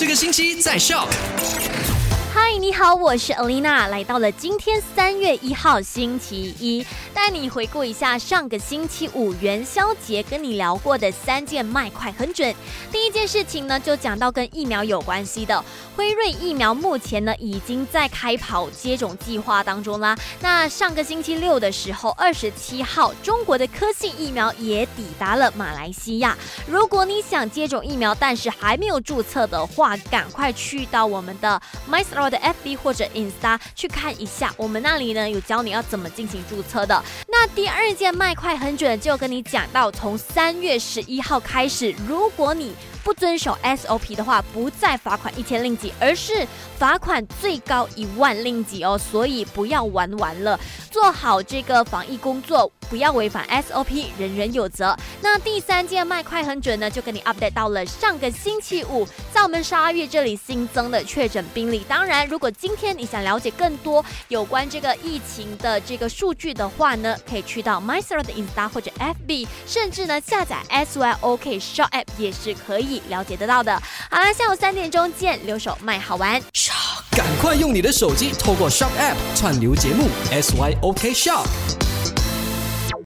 这个星期在 Shock。嗨，你好，我是 Alina，来到了今天三月一号星期一，带你回顾一下上个星期五元宵节跟你聊过的三件卖快很准。第一件事情呢，就讲到跟疫苗有关系的，辉瑞疫苗目前呢已经在开跑接种计划当中啦。那上个星期六的时候，二十七号，中国的科兴疫苗也抵达了马来西亚。如果你想接种疫苗，但是还没有注册的话，赶快去到我们的 My。的 FB 或者 Insta 去看一下，我们那里呢有教你要怎么进行注册的。那第二件卖快很准，就跟你讲到，从三月十一号开始，如果你不遵守 SOP 的话，不再罚款一千令吉，而是罚款最高一万令吉哦。所以不要玩完了，做好这个防疫工作。不要违反 SOP，人人有责。那第三件卖快很准呢，就跟你 update 到了上个星期五，在我们十二月这里新增的确诊病例。当然，如果今天你想了解更多有关这个疫情的这个数据的话呢，可以去到 MySir 的 Insta 或者 FB，甚至呢下载 SYOK Shop App 也是可以了解得到的。好了，下午三点钟见，留守卖好玩。赶快用你的手机透过 Shop App 串流节目 SYOK Shop。